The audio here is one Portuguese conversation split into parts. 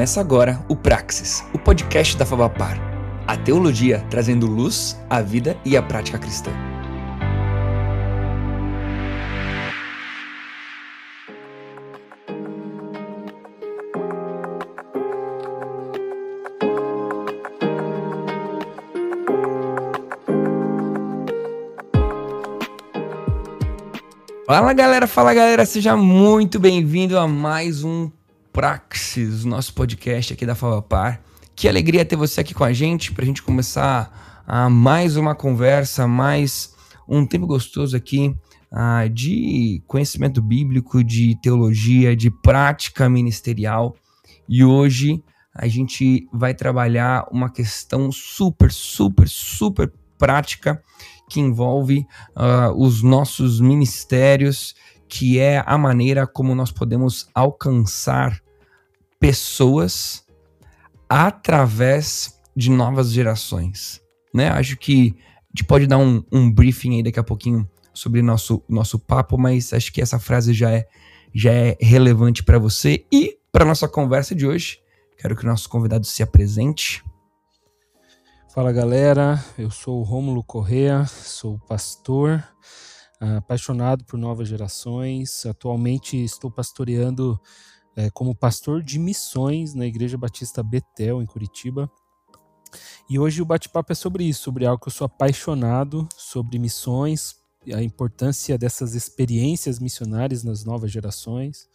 Começa agora o Praxis, o podcast da Favapar. A teologia trazendo luz à vida e à prática cristã. Fala galera, fala galera, seja muito bem-vindo a mais um Praxis, nosso podcast aqui da Favapar. Que alegria ter você aqui com a gente para a gente começar a mais uma conversa, mais um tempo gostoso aqui uh, de conhecimento bíblico, de teologia, de prática ministerial. E hoje a gente vai trabalhar uma questão super, super, super prática que envolve uh, os nossos ministérios, que é a maneira como nós podemos alcançar pessoas através de novas gerações. Né? Acho que a gente pode dar um, um briefing aí daqui a pouquinho sobre nosso nosso papo, mas acho que essa frase já é já é relevante para você e para nossa conversa de hoje. Quero que o nosso convidado se apresente. Fala galera, eu sou o Rômulo Correa, sou pastor, apaixonado por novas gerações. Atualmente estou pastoreando é, como pastor de missões na Igreja Batista Betel, em Curitiba. E hoje o bate-papo é sobre isso, sobre algo que eu sou apaixonado, sobre missões, a importância dessas experiências missionárias nas novas gerações.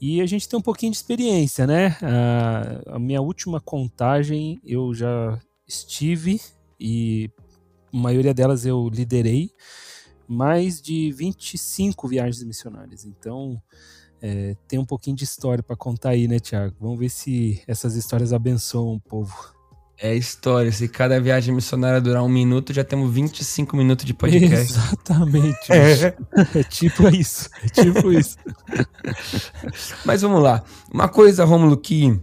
E a gente tem um pouquinho de experiência, né? A, a minha última contagem eu já estive e a maioria delas eu liderei mais de 25 viagens missionárias. Então, é, tem um pouquinho de história para contar aí, né, Tiago? Vamos ver se essas histórias abençoam o povo. É história. Se cada viagem missionária durar um minuto, já temos 25 minutos de podcast. Exatamente. É, é tipo isso. É tipo isso. Mas vamos lá. Uma coisa, Romulo, que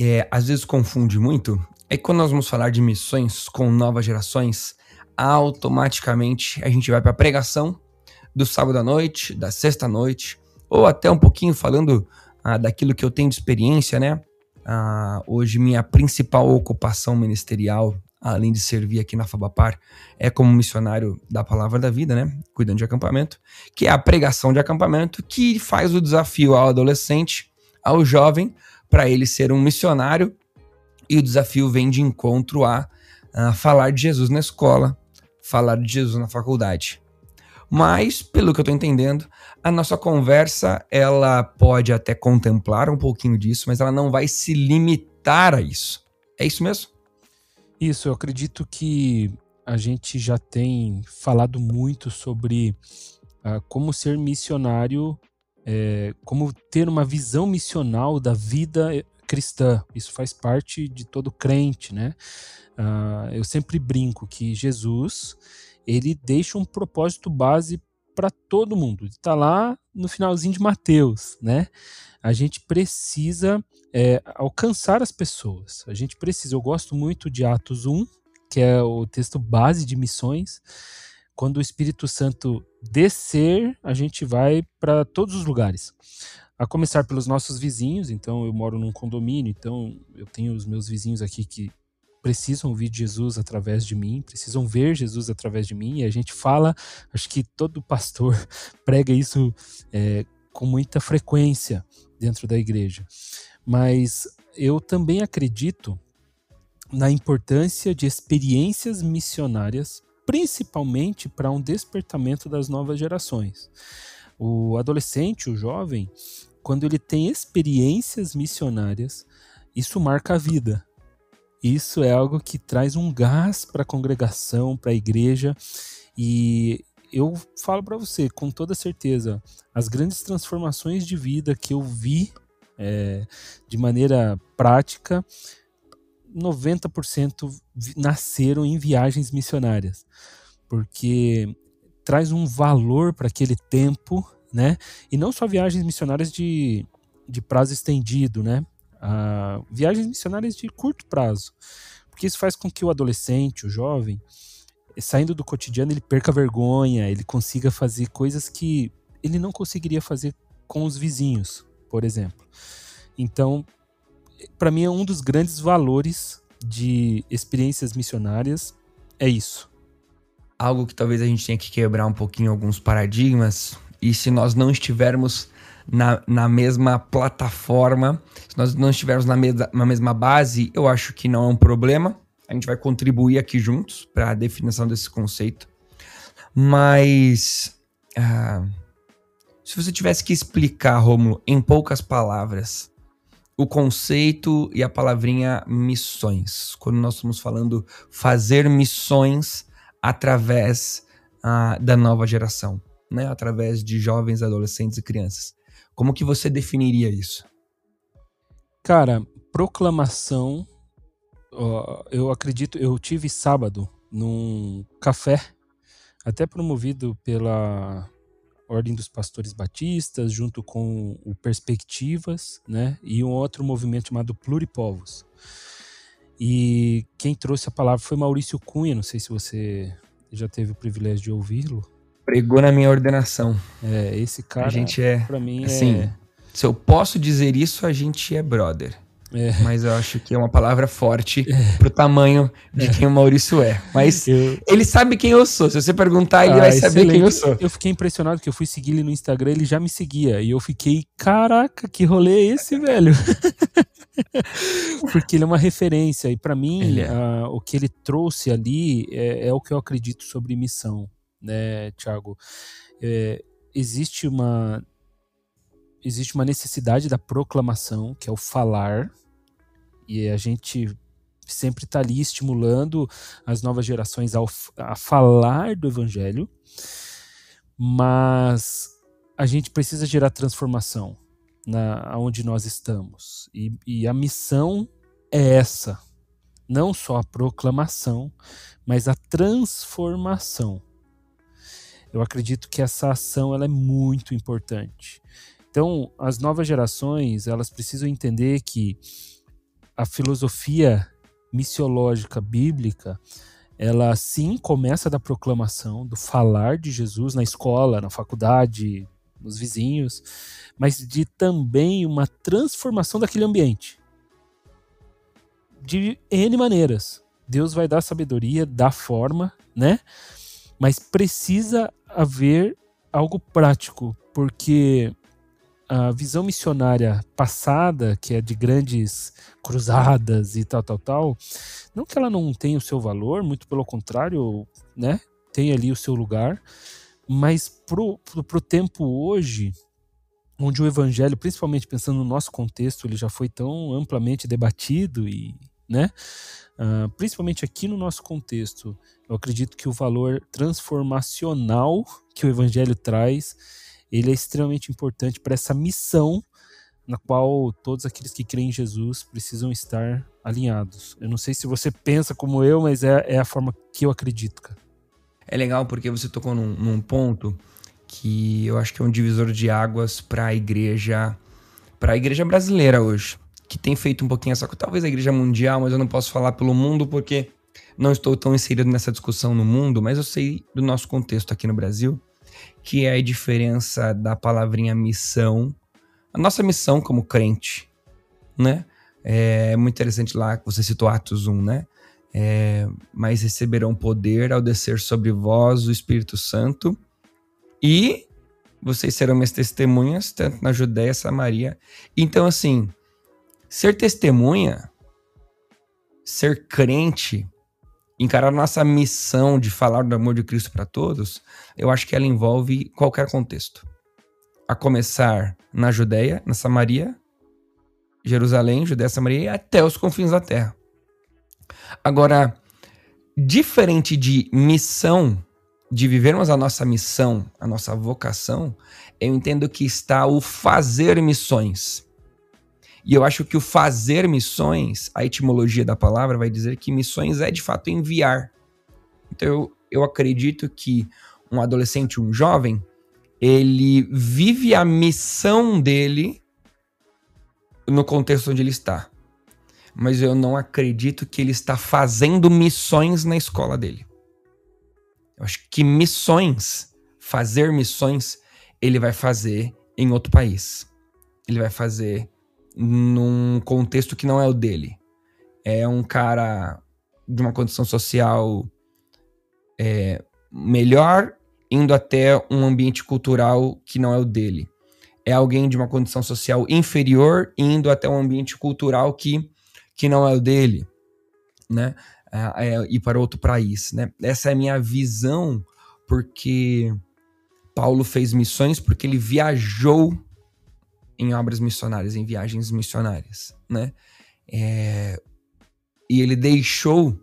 é, às vezes confunde muito é que quando nós vamos falar de missões com novas gerações, automaticamente a gente vai para a pregação do sábado à noite, da sexta à noite, ou até um pouquinho falando ah, daquilo que eu tenho de experiência, né? Ah, hoje minha principal ocupação ministerial, além de servir aqui na Fabapar, é como missionário da Palavra da Vida, né? Cuidando de acampamento, que é a pregação de acampamento, que faz o desafio ao adolescente, ao jovem, para ele ser um missionário e o desafio vem de encontro a, a falar de Jesus na escola, falar de Jesus na faculdade. Mas, pelo que eu estou entendendo, a nossa conversa ela pode até contemplar um pouquinho disso, mas ela não vai se limitar a isso. É isso mesmo? Isso, eu acredito que a gente já tem falado muito sobre uh, como ser missionário, é, como ter uma visão missional da vida cristã. Isso faz parte de todo crente, né? Uh, eu sempre brinco que Jesus ele deixa um propósito base para todo mundo. Está lá no finalzinho de Mateus, né? A gente precisa é, alcançar as pessoas. A gente precisa. Eu gosto muito de Atos 1, que é o texto base de missões. Quando o Espírito Santo descer, a gente vai para todos os lugares a começar pelos nossos vizinhos. Então, eu moro num condomínio, então eu tenho os meus vizinhos aqui que precisam ouvir Jesus através de mim, precisam ver Jesus através de mim. E a gente fala, acho que todo pastor prega isso é, com muita frequência dentro da igreja. Mas eu também acredito na importância de experiências missionárias, principalmente para um despertamento das novas gerações. O adolescente, o jovem, quando ele tem experiências missionárias, isso marca a vida. Isso é algo que traz um gás para a congregação, para a igreja. E eu falo para você, com toda certeza, as grandes transformações de vida que eu vi é, de maneira prática, 90% nasceram em viagens missionárias. Porque traz um valor para aquele tempo né? E não só viagens missionárias de, de prazo estendido, né? Uh, viagens missionárias de curto prazo. Porque isso faz com que o adolescente, o jovem, saindo do cotidiano, ele perca vergonha, ele consiga fazer coisas que ele não conseguiria fazer com os vizinhos, por exemplo. Então, para mim é um dos grandes valores de experiências missionárias é isso. Algo que talvez a gente tenha que quebrar um pouquinho alguns paradigmas e se nós não estivermos na, na mesma plataforma, se nós não estivermos na, mesa, na mesma base, eu acho que não é um problema. A gente vai contribuir aqui juntos para a definição desse conceito. Mas uh, se você tivesse que explicar, Romulo, em poucas palavras, o conceito e a palavrinha missões, quando nós estamos falando fazer missões através uh, da nova geração, né? através de jovens, adolescentes e crianças. Como que você definiria isso? Cara, proclamação. eu acredito, eu tive sábado num café, até promovido pela Ordem dos Pastores Batistas, junto com o Perspectivas, né? E um outro movimento chamado Pluripovos. E quem trouxe a palavra foi Maurício Cunha, não sei se você já teve o privilégio de ouvi-lo. Pregou na minha ordenação. É, esse cara, a gente é, pra mim, assim, é... Se eu posso dizer isso, a gente é brother. É. Mas eu acho que é uma palavra forte é. pro tamanho de é. quem o Maurício é. Mas eu... ele sabe quem eu sou. Se você perguntar, ele ah, vai saber excelente. quem eu sou. Eu fiquei impressionado que eu fui seguir ele no Instagram, ele já me seguia. E eu fiquei, caraca, que rolê é esse, velho? Porque ele é uma referência. E para mim, é. uh, o que ele trouxe ali é, é, o que eu acredito sobre missão, né, Thiago? É, existe uma existe uma necessidade da proclamação, que é o falar, e a gente sempre está ali estimulando as novas gerações ao, a falar do evangelho, mas a gente precisa gerar transformação na nós estamos. E, e a missão é essa. Não só a proclamação, mas a transformação. Eu acredito que essa ação ela é muito importante. Então, as novas gerações, elas precisam entender que a filosofia missiológica bíblica, ela sim começa da proclamação, do falar de Jesus na escola, na faculdade, nos vizinhos, mas de também uma transformação daquele ambiente. De N maneiras. Deus vai dar sabedoria, dar forma, né? Mas precisa haver algo prático, porque a visão missionária passada, que é de grandes cruzadas e tal, tal, tal, não que ela não tenha o seu valor, muito pelo contrário, né? Tem ali o seu lugar, mas pro, pro, pro tempo hoje, onde o evangelho, principalmente pensando no nosso contexto, ele já foi tão amplamente debatido e, né? Uh, principalmente aqui no nosso contexto, eu acredito que o valor transformacional que o evangelho traz ele é extremamente importante para essa missão na qual todos aqueles que creem em Jesus precisam estar alinhados. Eu não sei se você pensa como eu, mas é, é a forma que eu acredito, cara. É legal porque você tocou num, num ponto que eu acho que é um divisor de águas para a igreja, para a igreja brasileira hoje, que tem feito um pouquinho essa, talvez a igreja mundial, mas eu não posso falar pelo mundo porque não estou tão inserido nessa discussão no mundo, mas eu sei do nosso contexto aqui no Brasil que é a diferença da palavrinha missão. A nossa missão como crente, né? É muito interessante lá que você citou Atos 1, né? É, mas receberão poder ao descer sobre vós o Espírito Santo e vocês serão minhas testemunhas, tanto na Judéia, Samaria. Então, assim, ser testemunha, ser crente, encarar nossa missão de falar do amor de Cristo para todos, eu acho que ela envolve qualquer contexto. A começar na Judéia, na Samaria, Jerusalém, Judéia, Samaria e até os confins da terra. Agora, diferente de missão, de vivermos a nossa missão, a nossa vocação, eu entendo que está o fazer missões. E eu acho que o fazer missões, a etimologia da palavra vai dizer que missões é de fato enviar. Então eu, eu acredito que um adolescente, um jovem, ele vive a missão dele no contexto onde ele está. Mas eu não acredito que ele está fazendo missões na escola dele. Eu acho que missões, fazer missões, ele vai fazer em outro país. Ele vai fazer num contexto que não é o dele. É um cara de uma condição social é, melhor, indo até um ambiente cultural que não é o dele. É alguém de uma condição social inferior, indo até um ambiente cultural que, que não é o dele, né? É, é, ir para outro país, né? Essa é a minha visão, porque Paulo fez missões porque ele viajou em obras missionárias, em viagens missionárias, né? É, e ele deixou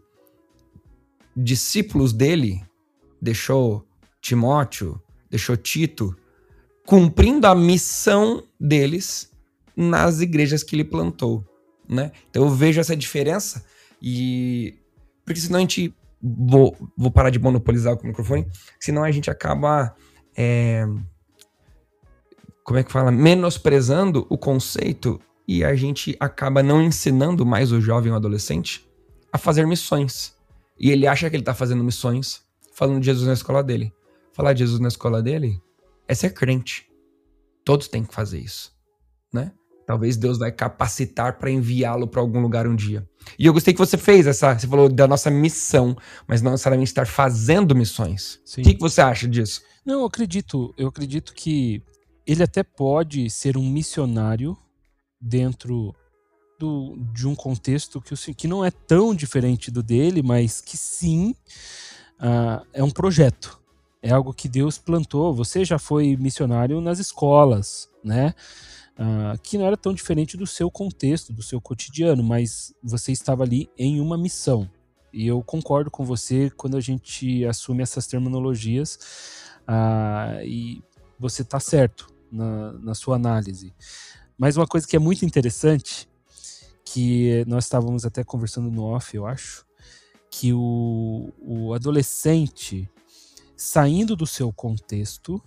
discípulos dele, deixou Timóteo, deixou Tito, cumprindo a missão deles nas igrejas que ele plantou, né? Então eu vejo essa diferença e porque senão a gente vou, vou parar de monopolizar o microfone, senão a gente acaba é, como é que fala? Menosprezando o conceito e a gente acaba não ensinando mais o jovem ou adolescente a fazer missões. E ele acha que ele tá fazendo missões falando de Jesus na escola dele. Falar de Jesus na escola dele é ser crente. Todos têm que fazer isso, né? Talvez Deus vai capacitar para enviá-lo para algum lugar um dia. E eu gostei que você fez essa, você falou da nossa missão, mas não necessariamente estar fazendo missões. Sim. O que, que você acha disso? Não, eu acredito, eu acredito que ele até pode ser um missionário dentro do, de um contexto que, que não é tão diferente do dele, mas que sim uh, é um projeto. É algo que Deus plantou. Você já foi missionário nas escolas, né? Uh, que não era tão diferente do seu contexto, do seu cotidiano, mas você estava ali em uma missão. E eu concordo com você quando a gente assume essas terminologias uh, e você está certo na, na sua análise. Mas uma coisa que é muito interessante, que nós estávamos até conversando no off, eu acho, que o, o adolescente saindo do seu contexto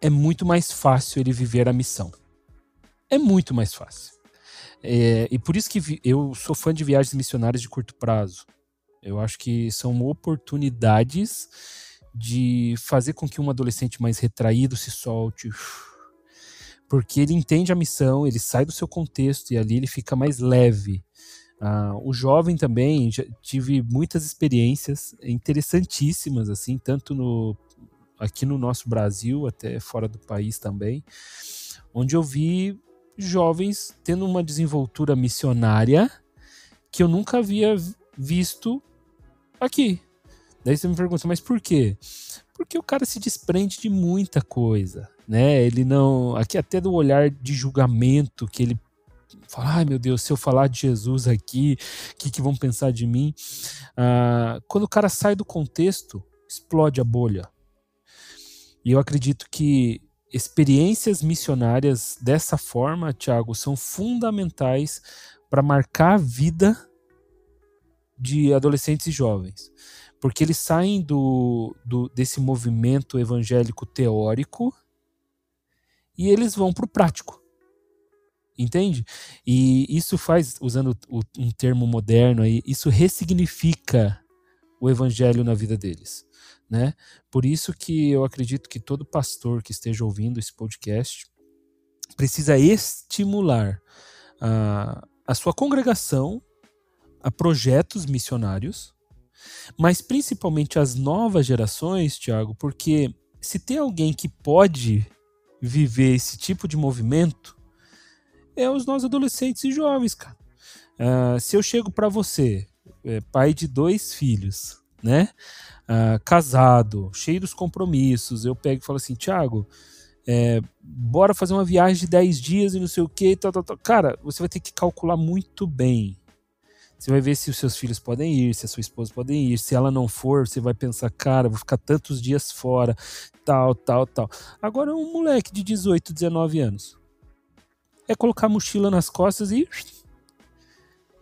é muito mais fácil ele viver a missão. É muito mais fácil. É, e por isso que eu sou fã de viagens missionárias de curto prazo. Eu acho que são oportunidades de fazer com que um adolescente mais retraído se solte, porque ele entende a missão, ele sai do seu contexto e ali ele fica mais leve. Uh, o jovem também, já tive muitas experiências interessantíssimas, assim, tanto no, aqui no nosso Brasil, até fora do país também, onde eu vi jovens tendo uma desenvoltura missionária que eu nunca havia visto aqui. Daí você me pergunta, mas por quê? Porque o cara se desprende de muita coisa, né? Ele não. Aqui até do olhar de julgamento que ele fala, ai meu Deus, se eu falar de Jesus aqui, o que, que vão pensar de mim? Ah, quando o cara sai do contexto, explode a bolha. E eu acredito que experiências missionárias dessa forma, Tiago, são fundamentais para marcar a vida de adolescentes e jovens porque eles saem do, do desse movimento evangélico teórico e eles vão para o prático. Entende? E isso faz, usando um termo moderno aí, isso ressignifica o evangelho na vida deles. Né? Por isso que eu acredito que todo pastor que esteja ouvindo esse podcast precisa estimular a, a sua congregação a projetos missionários mas principalmente as novas gerações, Tiago, porque se tem alguém que pode viver esse tipo de movimento, é os nossos adolescentes e jovens, cara. Uh, se eu chego para você, é, pai de dois filhos, né? Uh, casado, cheio dos compromissos, eu pego e falo assim, Tiago, é, bora fazer uma viagem de 10 dias e não sei o que. Cara, você vai ter que calcular muito bem você vai ver se os seus filhos podem ir, se a sua esposa pode ir. Se ela não for, você vai pensar, cara, vou ficar tantos dias fora, tal, tal, tal. Agora, um moleque de 18, 19 anos é colocar a mochila nas costas e.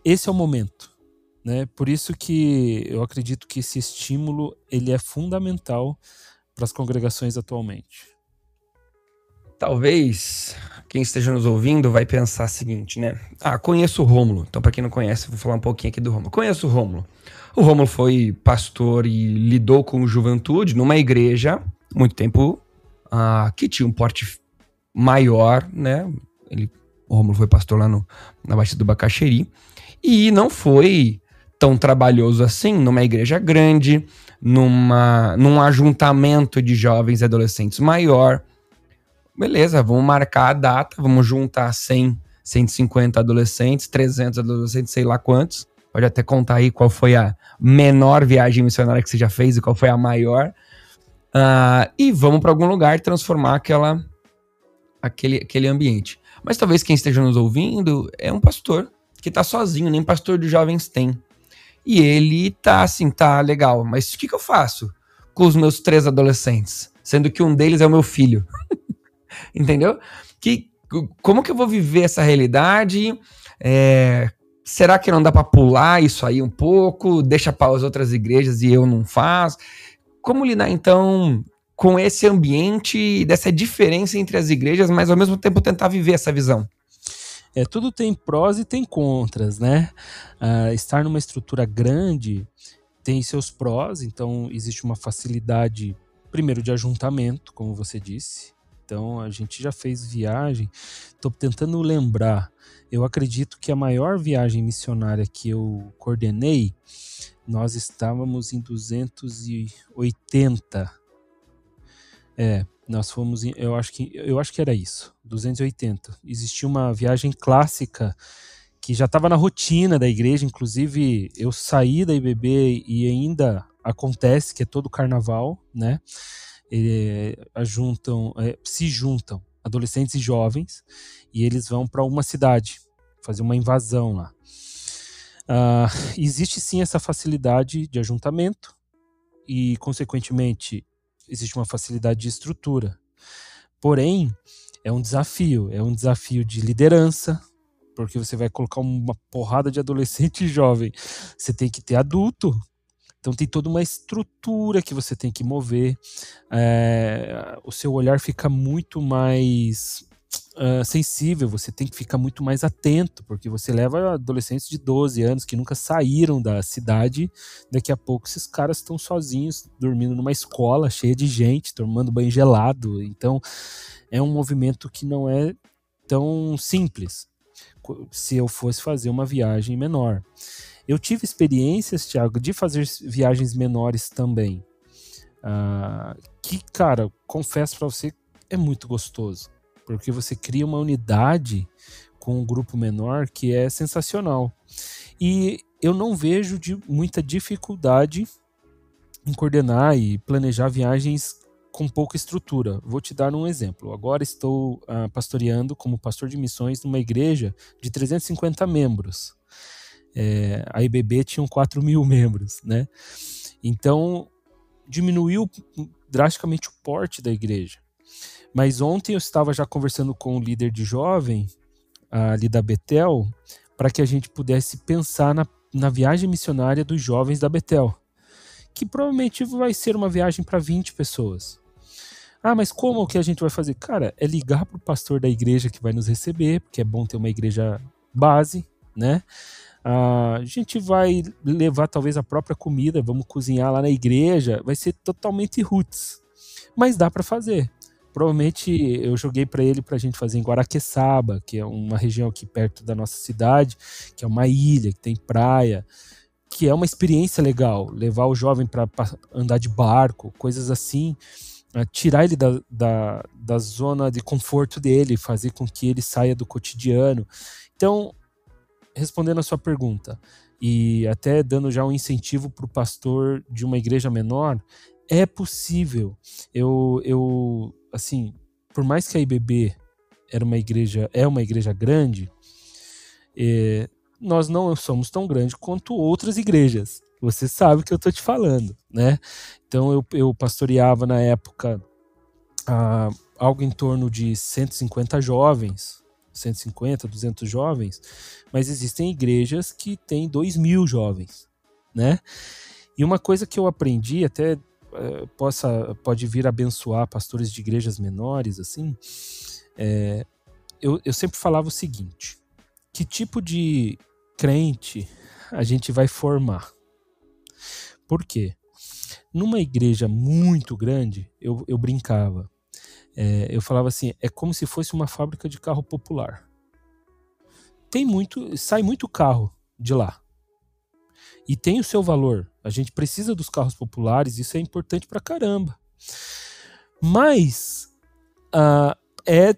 Esse é o momento. Né? Por isso que eu acredito que esse estímulo ele é fundamental para as congregações atualmente. Talvez quem esteja nos ouvindo vai pensar o seguinte, né? Ah, conheço o Rômulo. Então, para quem não conhece, vou falar um pouquinho aqui do Rômulo. Conheço o Rômulo. O Rômulo foi pastor e lidou com juventude numa igreja muito tempo ah, que tinha um porte maior, né? Ele O Romulo foi pastor lá no, na Baixada do Bacaxeri. E não foi tão trabalhoso assim numa igreja grande, numa, num ajuntamento de jovens e adolescentes maior. Beleza, vamos marcar a data, vamos juntar 100, 150 adolescentes, 300 adolescentes, sei lá quantos. Pode até contar aí qual foi a menor viagem missionária que você já fez e qual foi a maior. Uh, e vamos para algum lugar transformar aquela, aquele, aquele ambiente. Mas talvez quem esteja nos ouvindo é um pastor que está sozinho, nem pastor de jovens tem. E ele tá assim, tá legal, mas o que, que eu faço com os meus três adolescentes? Sendo que um deles é o meu filho. Entendeu? Que, como que eu vou viver essa realidade? É, será que não dá para pular isso aí um pouco? Deixa para as outras igrejas e eu não faço? Como lidar então com esse ambiente, dessa diferença entre as igrejas, mas ao mesmo tempo tentar viver essa visão? É, tudo tem prós e tem contras, né? Uh, estar numa estrutura grande tem seus prós, então existe uma facilidade, primeiro, de ajuntamento, como você disse. Então a gente já fez viagem. Estou tentando lembrar. Eu acredito que a maior viagem missionária que eu coordenei, nós estávamos em 280. É, nós fomos, eu acho que eu acho que era isso, 280. Existia uma viagem clássica que já estava na rotina da igreja, inclusive eu saí da IBB e ainda acontece que é todo carnaval, né? É, juntam, é, se juntam adolescentes e jovens e eles vão para uma cidade fazer uma invasão lá. Uh, existe sim essa facilidade de ajuntamento e, consequentemente, existe uma facilidade de estrutura. Porém, é um desafio, é um desafio de liderança, porque você vai colocar uma porrada de adolescente e jovem. Você tem que ter adulto. Então tem toda uma estrutura que você tem que mover. É, o seu olhar fica muito mais uh, sensível, você tem que ficar muito mais atento, porque você leva adolescentes de 12 anos que nunca saíram da cidade, daqui a pouco esses caras estão sozinhos, dormindo numa escola cheia de gente, tomando banho gelado. Então é um movimento que não é tão simples se eu fosse fazer uma viagem menor. Eu tive experiências, Thiago, de fazer viagens menores também. Uh, que, cara, confesso para você, é muito gostoso porque você cria uma unidade com um grupo menor que é sensacional. E eu não vejo de muita dificuldade em coordenar e planejar viagens com pouca estrutura. Vou te dar um exemplo. Agora estou uh, pastoreando como pastor de missões numa igreja de 350 membros. É, a IBB tinha 4 mil membros, né? Então diminuiu drasticamente o porte da igreja. Mas ontem eu estava já conversando com o líder de jovem ali da Betel para que a gente pudesse pensar na, na viagem missionária dos jovens da Betel, que provavelmente vai ser uma viagem para 20 pessoas. Ah, mas como que a gente vai fazer? Cara, é ligar para o pastor da igreja que vai nos receber, porque é bom ter uma igreja base, né? Ah, a gente vai levar talvez a própria comida, vamos cozinhar lá na igreja, vai ser totalmente roots, mas dá para fazer. Provavelmente eu joguei para ele para a gente fazer em Guaraqueçaba, que é uma região aqui perto da nossa cidade, que é uma ilha, que tem praia, que é uma experiência legal. Levar o jovem para andar de barco, coisas assim, tirar ele da, da, da zona de conforto dele, fazer com que ele saia do cotidiano. Então, respondendo a sua pergunta, e até dando já um incentivo para o pastor de uma igreja menor, é possível. Eu, eu, assim, por mais que a IBB era uma igreja, é uma igreja grande, é, nós não somos tão grandes quanto outras igrejas. Você sabe o que eu estou te falando, né? Então eu, eu pastoreava na época ah, algo em torno de 150 jovens, 150, 200 jovens, mas existem igrejas que têm 2 mil jovens, né? E uma coisa que eu aprendi, até é, possa pode vir abençoar pastores de igrejas menores assim é, eu, eu sempre falava o seguinte que tipo de crente a gente vai formar por quê numa igreja muito grande eu, eu brincava é, eu falava assim é como se fosse uma fábrica de carro popular tem muito, sai muito carro de lá. E tem o seu valor. A gente precisa dos carros populares, isso é importante pra caramba. Mas uh, é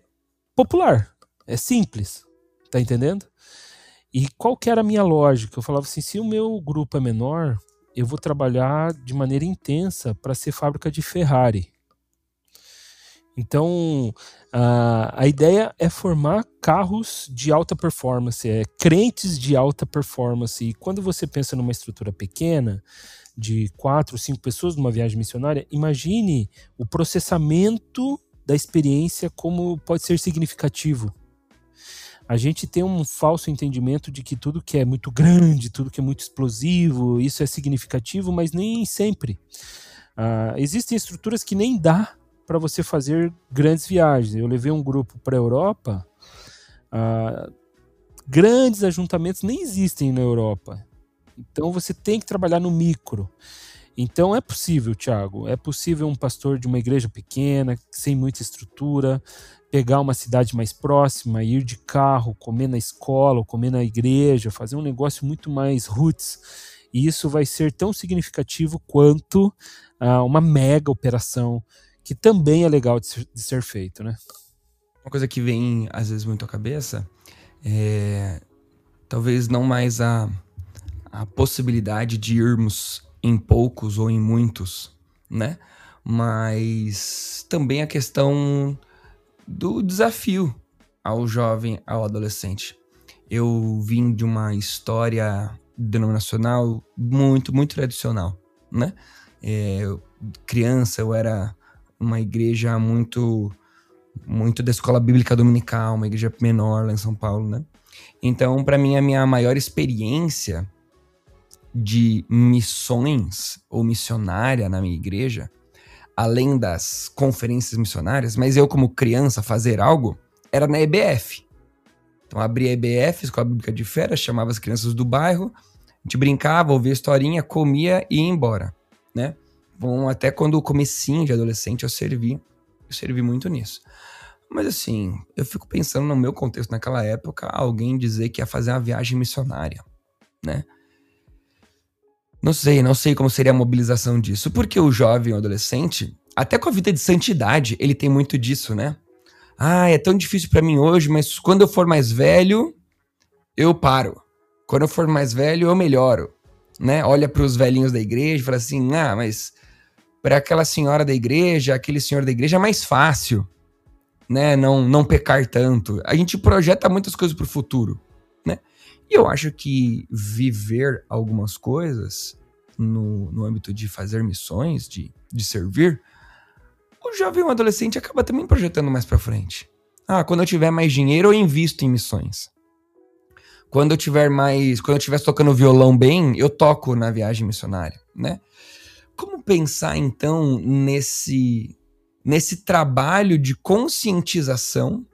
popular, é simples, tá entendendo? E qual que era a minha lógica? Eu falava assim, se o meu grupo é menor, eu vou trabalhar de maneira intensa para ser fábrica de Ferrari. Então, a, a ideia é formar carros de alta performance, é crentes de alta performance. E quando você pensa numa estrutura pequena, de quatro, cinco pessoas numa viagem missionária, imagine o processamento da experiência como pode ser significativo. A gente tem um falso entendimento de que tudo que é muito grande, tudo que é muito explosivo, isso é significativo, mas nem sempre. Uh, existem estruturas que nem dá para você fazer grandes viagens. Eu levei um grupo para a Europa. Uh, grandes ajuntamentos nem existem na Europa. Então você tem que trabalhar no micro. Então é possível, Tiago, é possível um pastor de uma igreja pequena, sem muita estrutura, pegar uma cidade mais próxima, ir de carro, comer na escola, comer na igreja, fazer um negócio muito mais roots. E isso vai ser tão significativo quanto uh, uma mega operação, que também é legal de ser, de ser feito, né? Uma coisa que vem às vezes muito à cabeça é talvez não mais a, a possibilidade de irmos em poucos ou em muitos, né? Mas também a questão do desafio ao jovem, ao adolescente. Eu vim de uma história denominacional muito, muito tradicional, né? É, criança, eu era uma igreja muito, muito da escola bíblica dominical, uma igreja menor lá em São Paulo, né? Então, para mim, a minha maior experiência de missões ou missionária na minha igreja, além das conferências missionárias, mas eu, como criança, fazer algo, era na EBF. Então, abria a EBF, Escola Bíblica de Férias, chamava as crianças do bairro, a gente brincava, ouvia historinha, comia e ia embora, né? Até quando o comecinho de adolescente eu servi, eu servi muito nisso. Mas assim, eu fico pensando no meu contexto naquela época, alguém dizer que ia fazer uma viagem missionária, né? Não sei, não sei como seria a mobilização disso. Porque o jovem, o adolescente, até com a vida de santidade, ele tem muito disso, né? Ah, é tão difícil para mim hoje, mas quando eu for mais velho, eu paro. Quando eu for mais velho, eu melhoro, né? Olha para os velhinhos da igreja e fala assim: "Ah, mas para aquela senhora da igreja, aquele senhor da igreja é mais fácil, né? Não não pecar tanto. A gente projeta muitas coisas para o futuro. E eu acho que viver algumas coisas no, no âmbito de fazer missões, de, de servir, o jovem ou adolescente acaba também projetando mais para frente. Ah, quando eu tiver mais dinheiro, eu invisto em missões. Quando eu tiver mais, quando eu estiver tocando violão bem, eu toco na viagem missionária, né? Como pensar então nesse nesse trabalho de conscientização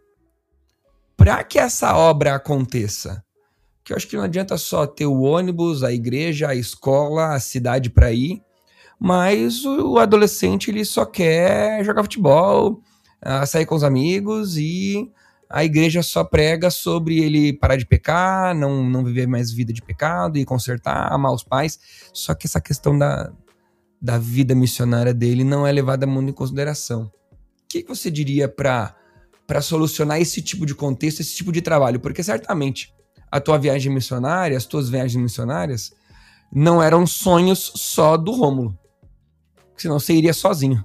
para que essa obra aconteça? que eu acho que não adianta só ter o ônibus, a igreja, a escola, a cidade para ir, mas o adolescente ele só quer jogar futebol, ah, sair com os amigos e a igreja só prega sobre ele parar de pecar, não, não viver mais vida de pecado e consertar, amar os pais. Só que essa questão da, da vida missionária dele não é levada muito em consideração. O que você diria para solucionar esse tipo de contexto, esse tipo de trabalho? Porque certamente a tua viagem missionária, as tuas viagens missionárias, não eram sonhos só do Rômulo. Senão você iria sozinho.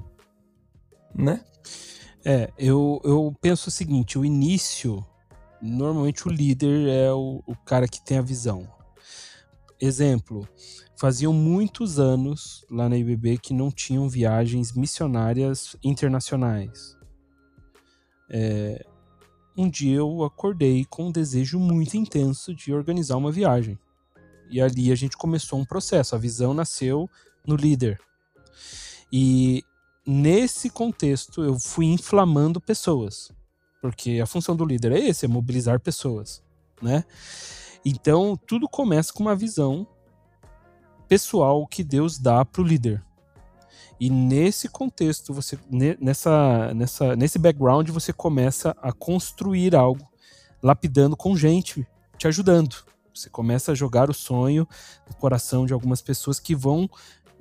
Né? É, eu, eu penso o seguinte: o início, normalmente o líder é o, o cara que tem a visão. Exemplo, faziam muitos anos lá na IBB que não tinham viagens missionárias internacionais. É, um dia eu acordei com um desejo muito intenso de organizar uma viagem. E ali a gente começou um processo. A visão nasceu no líder. E nesse contexto eu fui inflamando pessoas, porque a função do líder é esse, é mobilizar pessoas, né? Então tudo começa com uma visão pessoal que Deus dá para o líder. E nesse contexto, você nessa, nessa, nesse background, você começa a construir algo, lapidando com gente te ajudando. Você começa a jogar o sonho no coração de algumas pessoas que vão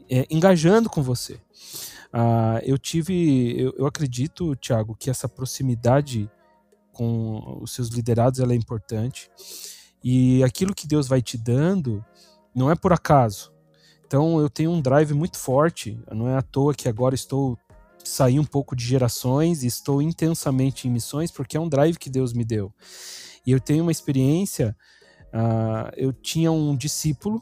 é, engajando com você. Uh, eu tive, eu, eu acredito, Tiago, que essa proximidade com os seus liderados ela é importante. E aquilo que Deus vai te dando não é por acaso. Então eu tenho um drive muito forte. Não é à toa que agora estou saí um pouco de gerações e estou intensamente em missões porque é um drive que Deus me deu. E eu tenho uma experiência. Uh, eu tinha um discípulo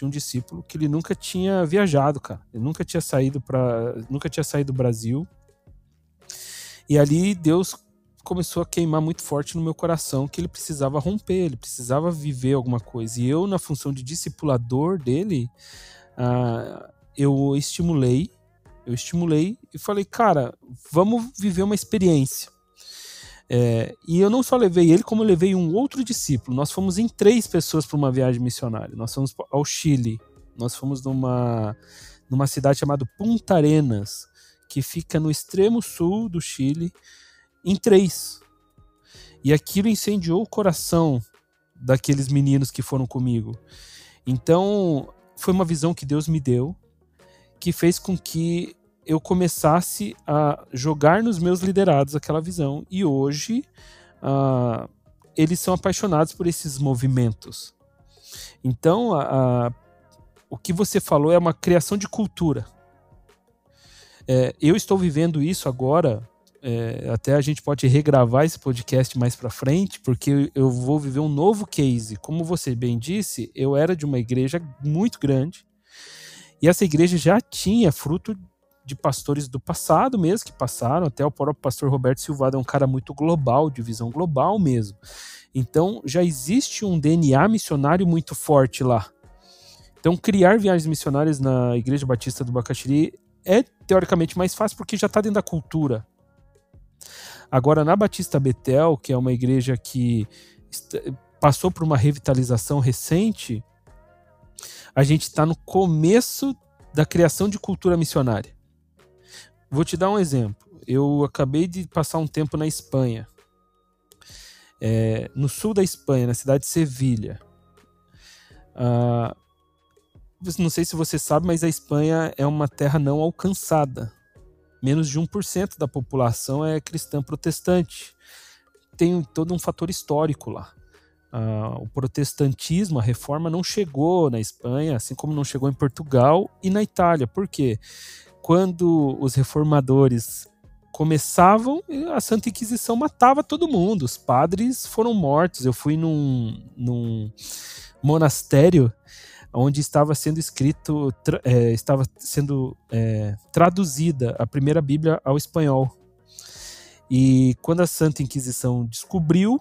tinha um discípulo que ele nunca tinha viajado, cara. Ele nunca tinha saído para, nunca tinha saído do Brasil. E ali Deus começou a queimar muito forte no meu coração que ele precisava romper, ele precisava viver alguma coisa. E eu, na função de discipulador dele, uh, eu estimulei, eu estimulei e falei, cara, vamos viver uma experiência. É, e eu não só levei ele, como eu levei um outro discípulo. Nós fomos em três pessoas para uma viagem missionária. Nós fomos ao Chile. Nós fomos numa, numa cidade chamada Punta Arenas, que fica no extremo sul do Chile, em três. E aquilo incendiou o coração daqueles meninos que foram comigo. Então, foi uma visão que Deus me deu, que fez com que eu começasse a jogar nos meus liderados aquela visão. E hoje uh, eles são apaixonados por esses movimentos. Então, o que você falou é uma criação de cultura. É, eu estou vivendo isso agora. É, até a gente pode regravar esse podcast mais para frente, porque eu vou viver um novo case. Como você bem disse, eu era de uma igreja muito grande e essa igreja já tinha fruto de pastores do passado mesmo, que passaram, até o próprio pastor Roberto Silvado é um cara muito global, de visão global mesmo. Então já existe um DNA missionário muito forte lá. Então criar viagens missionárias na Igreja Batista do Bacaxiri é teoricamente mais fácil porque já está dentro da cultura. Agora na Batista Betel, que é uma igreja que passou por uma revitalização recente, a gente está no começo da criação de cultura missionária. Vou te dar um exemplo. Eu acabei de passar um tempo na Espanha, é, no sul da Espanha, na cidade de Sevilha. Uh, não sei se você sabe, mas a Espanha é uma terra não alcançada. Menos de 1% da população é cristã protestante. Tem todo um fator histórico lá. Uh, o protestantismo, a reforma, não chegou na Espanha, assim como não chegou em Portugal e na Itália. Por quê? quando os reformadores começavam, a Santa Inquisição matava todo mundo. Os padres foram mortos. Eu fui num, num monastério onde estava sendo escrito, é, estava sendo é, traduzida a primeira Bíblia ao espanhol. E quando a Santa Inquisição descobriu,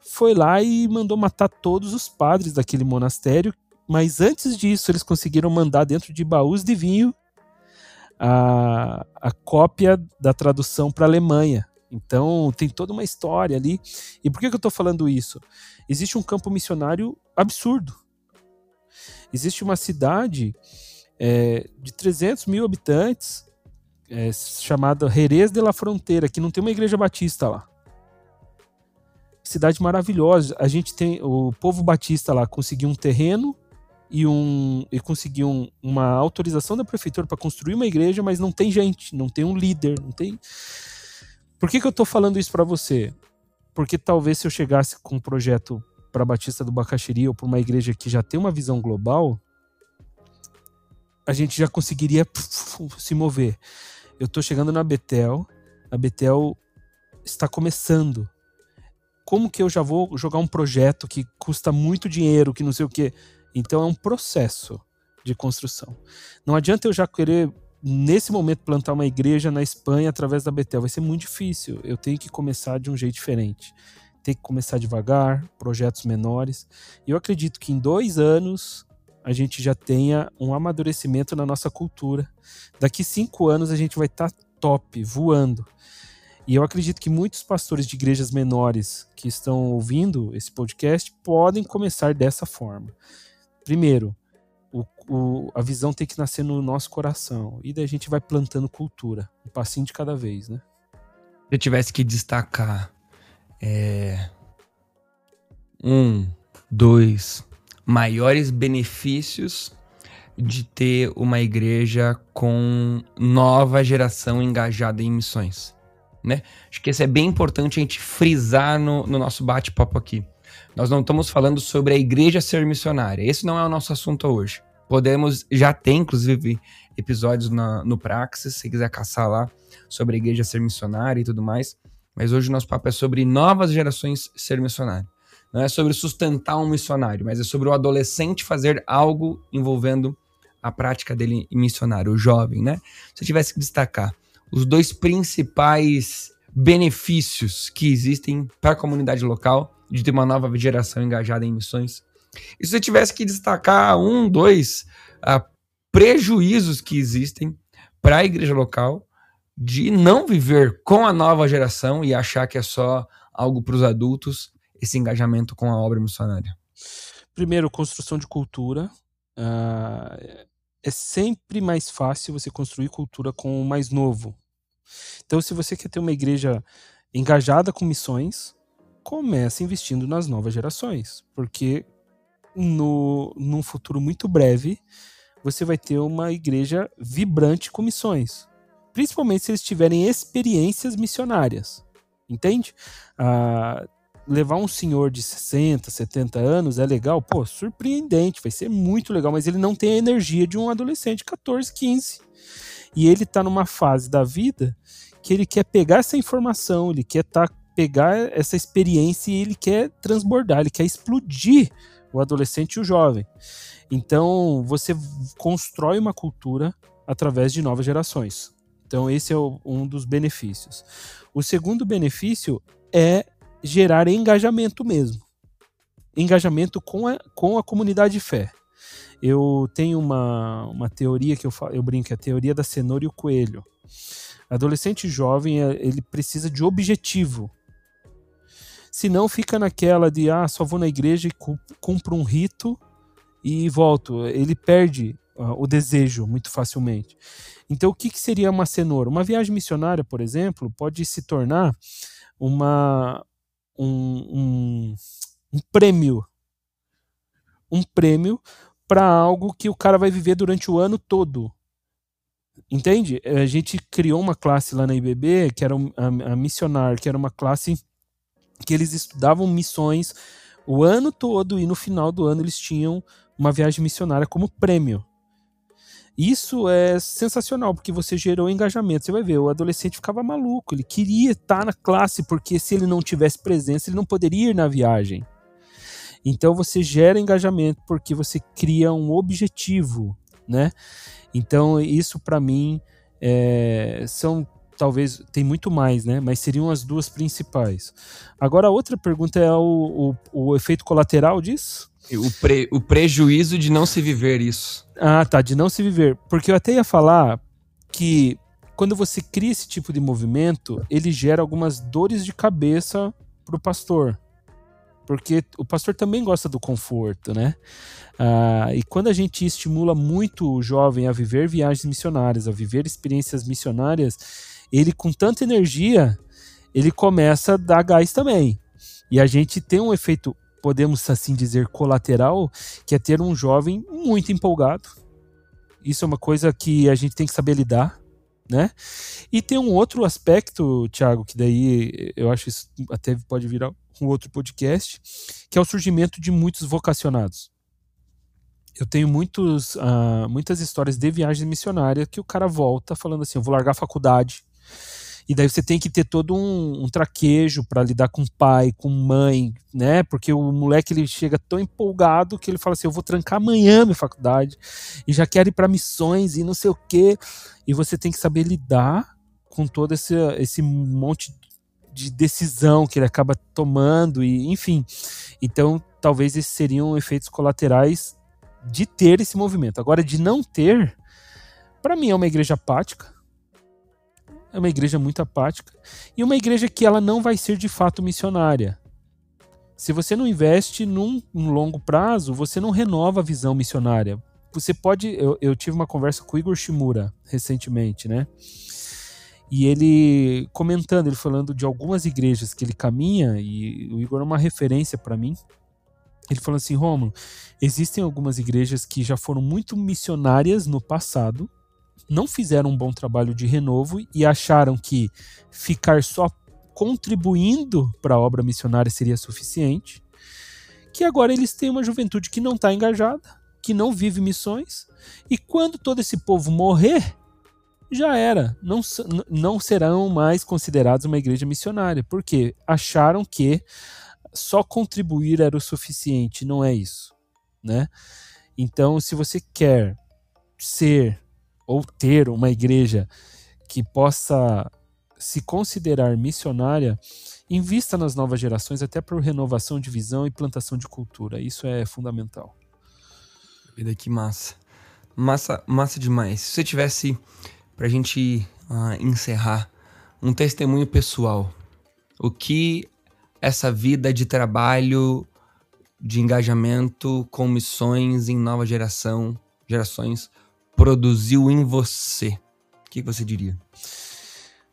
foi lá e mandou matar todos os padres daquele monastério. Mas antes disso, eles conseguiram mandar dentro de baús de vinho a, a cópia da tradução para a Alemanha. Então tem toda uma história ali. E por que, que eu estou falando isso? Existe um campo missionário absurdo. Existe uma cidade é, de 300 mil habitantes é, chamada Jerez de la Fronteira, que não tem uma igreja batista lá. Cidade maravilhosa. A gente tem o povo batista lá conseguiu um terreno e, um, e conseguiu um, uma autorização da prefeitura para construir uma igreja, mas não tem gente, não tem um líder, não tem. Por que, que eu estou falando isso para você? Porque talvez se eu chegasse com um projeto para Batista do Bacaxiri ou para uma igreja que já tem uma visão global, a gente já conseguiria se mover. Eu estou chegando na Betel, a Betel está começando. Como que eu já vou jogar um projeto que custa muito dinheiro, que não sei o quê? Então é um processo de construção. Não adianta eu já querer nesse momento plantar uma igreja na Espanha através da Betel, vai ser muito difícil. Eu tenho que começar de um jeito diferente. Tem que começar devagar, projetos menores. E eu acredito que em dois anos a gente já tenha um amadurecimento na nossa cultura. Daqui cinco anos a gente vai estar tá top, voando. E eu acredito que muitos pastores de igrejas menores que estão ouvindo esse podcast podem começar dessa forma primeiro, o, o, a visão tem que nascer no nosso coração. E daí a gente vai plantando cultura, um passinho de cada vez, né? Se eu tivesse que destacar é, um, dois maiores benefícios de ter uma igreja com nova geração engajada em missões. Né? Acho que isso é bem importante a gente frisar no, no nosso bate-papo aqui. Nós não estamos falando sobre a igreja ser missionária. Esse não é o nosso assunto hoje. Podemos, já tem inclusive episódios na, no Praxis, se quiser caçar lá, sobre a igreja ser missionária e tudo mais. Mas hoje o nosso papo é sobre novas gerações ser missionário. Não é sobre sustentar um missionário, mas é sobre o adolescente fazer algo envolvendo a prática dele missionário, o jovem, né? Se eu tivesse que destacar os dois principais benefícios que existem para a comunidade local de ter uma nova geração engajada em missões. E se eu tivesse que destacar um, dois uh, prejuízos que existem para a igreja local de não viver com a nova geração e achar que é só algo para os adultos, esse engajamento com a obra missionária? Primeiro, construção de cultura. Uh, é sempre mais fácil você construir cultura com o mais novo. Então, se você quer ter uma igreja engajada com missões, comece investindo nas novas gerações, porque no, num futuro muito breve você vai ter uma igreja vibrante com missões, principalmente se eles tiverem experiências missionárias, entende? Ah, levar um senhor de 60, 70 anos é legal, pô, surpreendente, vai ser muito legal, mas ele não tem a energia de um adolescente de 14, 15. E ele tá numa fase da vida que ele quer pegar essa informação, ele quer tá, pegar essa experiência e ele quer transbordar, ele quer explodir o adolescente e o jovem. Então, você constrói uma cultura através de novas gerações. Então, esse é o, um dos benefícios. O segundo benefício é gerar engajamento mesmo. Engajamento com a, com a comunidade de fé. Eu tenho uma, uma teoria que eu, eu brinco, é a teoria da cenoura e o coelho. Adolescente jovem, é, ele precisa de objetivo. Se não, fica naquela de, ah, só vou na igreja e cumpro um rito e volto. Ele perde uh, o desejo muito facilmente. Então, o que, que seria uma cenoura? Uma viagem missionária, por exemplo, pode se tornar uma, um, um, um prêmio. Um prêmio para algo que o cara vai viver durante o ano todo. Entende? A gente criou uma classe lá na IBB, que era a, a missionar, que era uma classe que eles estudavam missões o ano todo e no final do ano eles tinham uma viagem missionária como prêmio. Isso é sensacional, porque você gerou engajamento. Você vai ver, o adolescente ficava maluco, ele queria estar na classe, porque se ele não tivesse presença, ele não poderia ir na viagem. Então você gera engajamento porque você cria um objetivo, né? Então isso para mim é, são talvez tem muito mais, né? Mas seriam as duas principais. Agora a outra pergunta é o, o, o efeito colateral disso? O, pre, o prejuízo de não se viver isso. Ah, tá, de não se viver. Porque eu até ia falar que quando você cria esse tipo de movimento, ele gera algumas dores de cabeça pro pastor. Porque o pastor também gosta do conforto, né? Ah, e quando a gente estimula muito o jovem a viver viagens missionárias, a viver experiências missionárias, ele com tanta energia, ele começa a dar gás também. E a gente tem um efeito podemos assim dizer, colateral, que é ter um jovem muito empolgado. Isso é uma coisa que a gente tem que saber lidar, né? E tem um outro aspecto, Thiago, que daí eu acho isso até pode virar um outro podcast, que é o surgimento de muitos vocacionados. Eu tenho muitos, uh, muitas histórias de viagens missionárias que o cara volta falando assim: eu vou largar a faculdade, e daí você tem que ter todo um, um traquejo para lidar com pai, com mãe, né? Porque o moleque ele chega tão empolgado que ele fala assim: eu vou trancar amanhã minha faculdade e já quero ir para missões e não sei o quê. E você tem que saber lidar com todo esse, esse monte de decisão que ele acaba tomando e enfim. Então, talvez esses seriam efeitos colaterais de ter esse movimento. Agora, de não ter, para mim é uma igreja apática, é uma igreja muito apática e uma igreja que ela não vai ser de fato missionária. Se você não investe num, num longo prazo, você não renova a visão missionária. Você pode. Eu, eu tive uma conversa com o Igor Shimura recentemente, né? E ele comentando, ele falando de algumas igrejas que ele caminha, e o Igor é uma referência para mim, Ele falou assim, Romulo, existem algumas igrejas que já foram muito missionárias no passado, não fizeram um bom trabalho de renovo e acharam que ficar só contribuindo para a obra missionária seria suficiente, que agora eles têm uma juventude que não está engajada, que não vive missões, e quando todo esse povo morrer, já era, não, não serão mais considerados uma igreja missionária, porque acharam que só contribuir era o suficiente, não é isso, né? Então, se você quer ser ou ter uma igreja que possa se considerar missionária, invista nas novas gerações até por renovação de visão e plantação de cultura. Isso é fundamental. Vida que massa. Massa, massa demais. Se você tivesse pra gente uh, encerrar um testemunho pessoal, o que essa vida de trabalho, de engajamento com missões em nova geração, gerações produziu em você? O que você diria?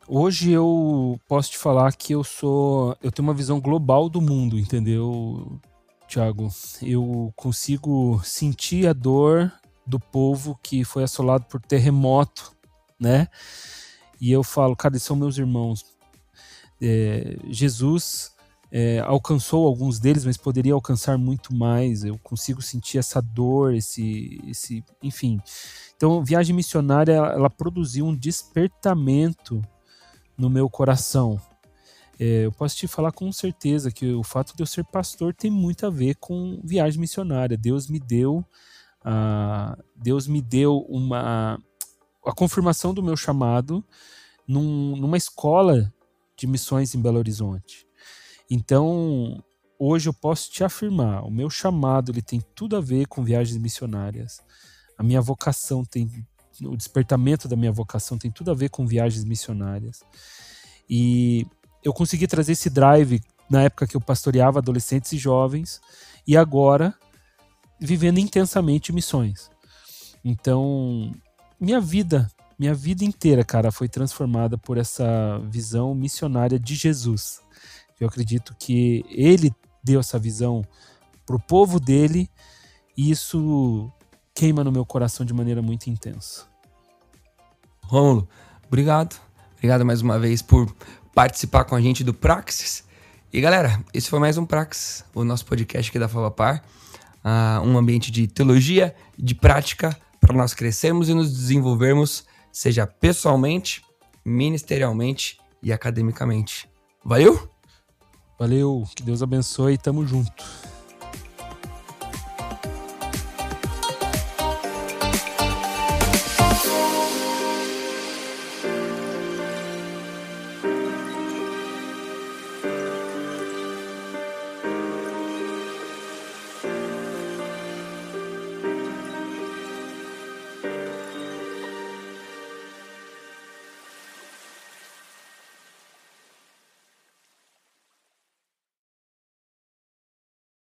Hoje eu posso te falar que eu sou. Eu tenho uma visão global do mundo, entendeu, Tiago? Eu consigo sentir a dor do povo que foi assolado por terremoto, né? E eu falo, cara, eles são meus irmãos. É, Jesus é, alcançou alguns deles, mas poderia alcançar muito mais. Eu consigo sentir essa dor, esse, esse, enfim. Então, viagem missionária, ela produziu um despertamento no meu coração. É, eu posso te falar com certeza que o fato de eu ser pastor tem muito a ver com viagem missionária. Deus me deu, uh, Deus me deu uma a confirmação do meu chamado num, numa escola de missões em Belo Horizonte. Então, hoje eu posso te afirmar, o meu chamado ele tem tudo a ver com viagens missionárias. A minha vocação tem o despertamento da minha vocação tem tudo a ver com viagens missionárias. E eu consegui trazer esse drive na época que eu pastoreava adolescentes e jovens e agora vivendo intensamente missões. Então, minha vida, minha vida inteira, cara, foi transformada por essa visão missionária de Jesus. Eu acredito que ele deu essa visão pro povo dele e isso queima no meu coração de maneira muito intensa. Rômulo, obrigado. Obrigado mais uma vez por participar com a gente do Praxis. E galera, esse foi mais um Praxis, o nosso podcast aqui da Favapar. Uh, um ambiente de teologia de prática para nós crescermos e nos desenvolvermos, seja pessoalmente, ministerialmente e academicamente. Valeu? Valeu, que Deus abençoe e tamo junto.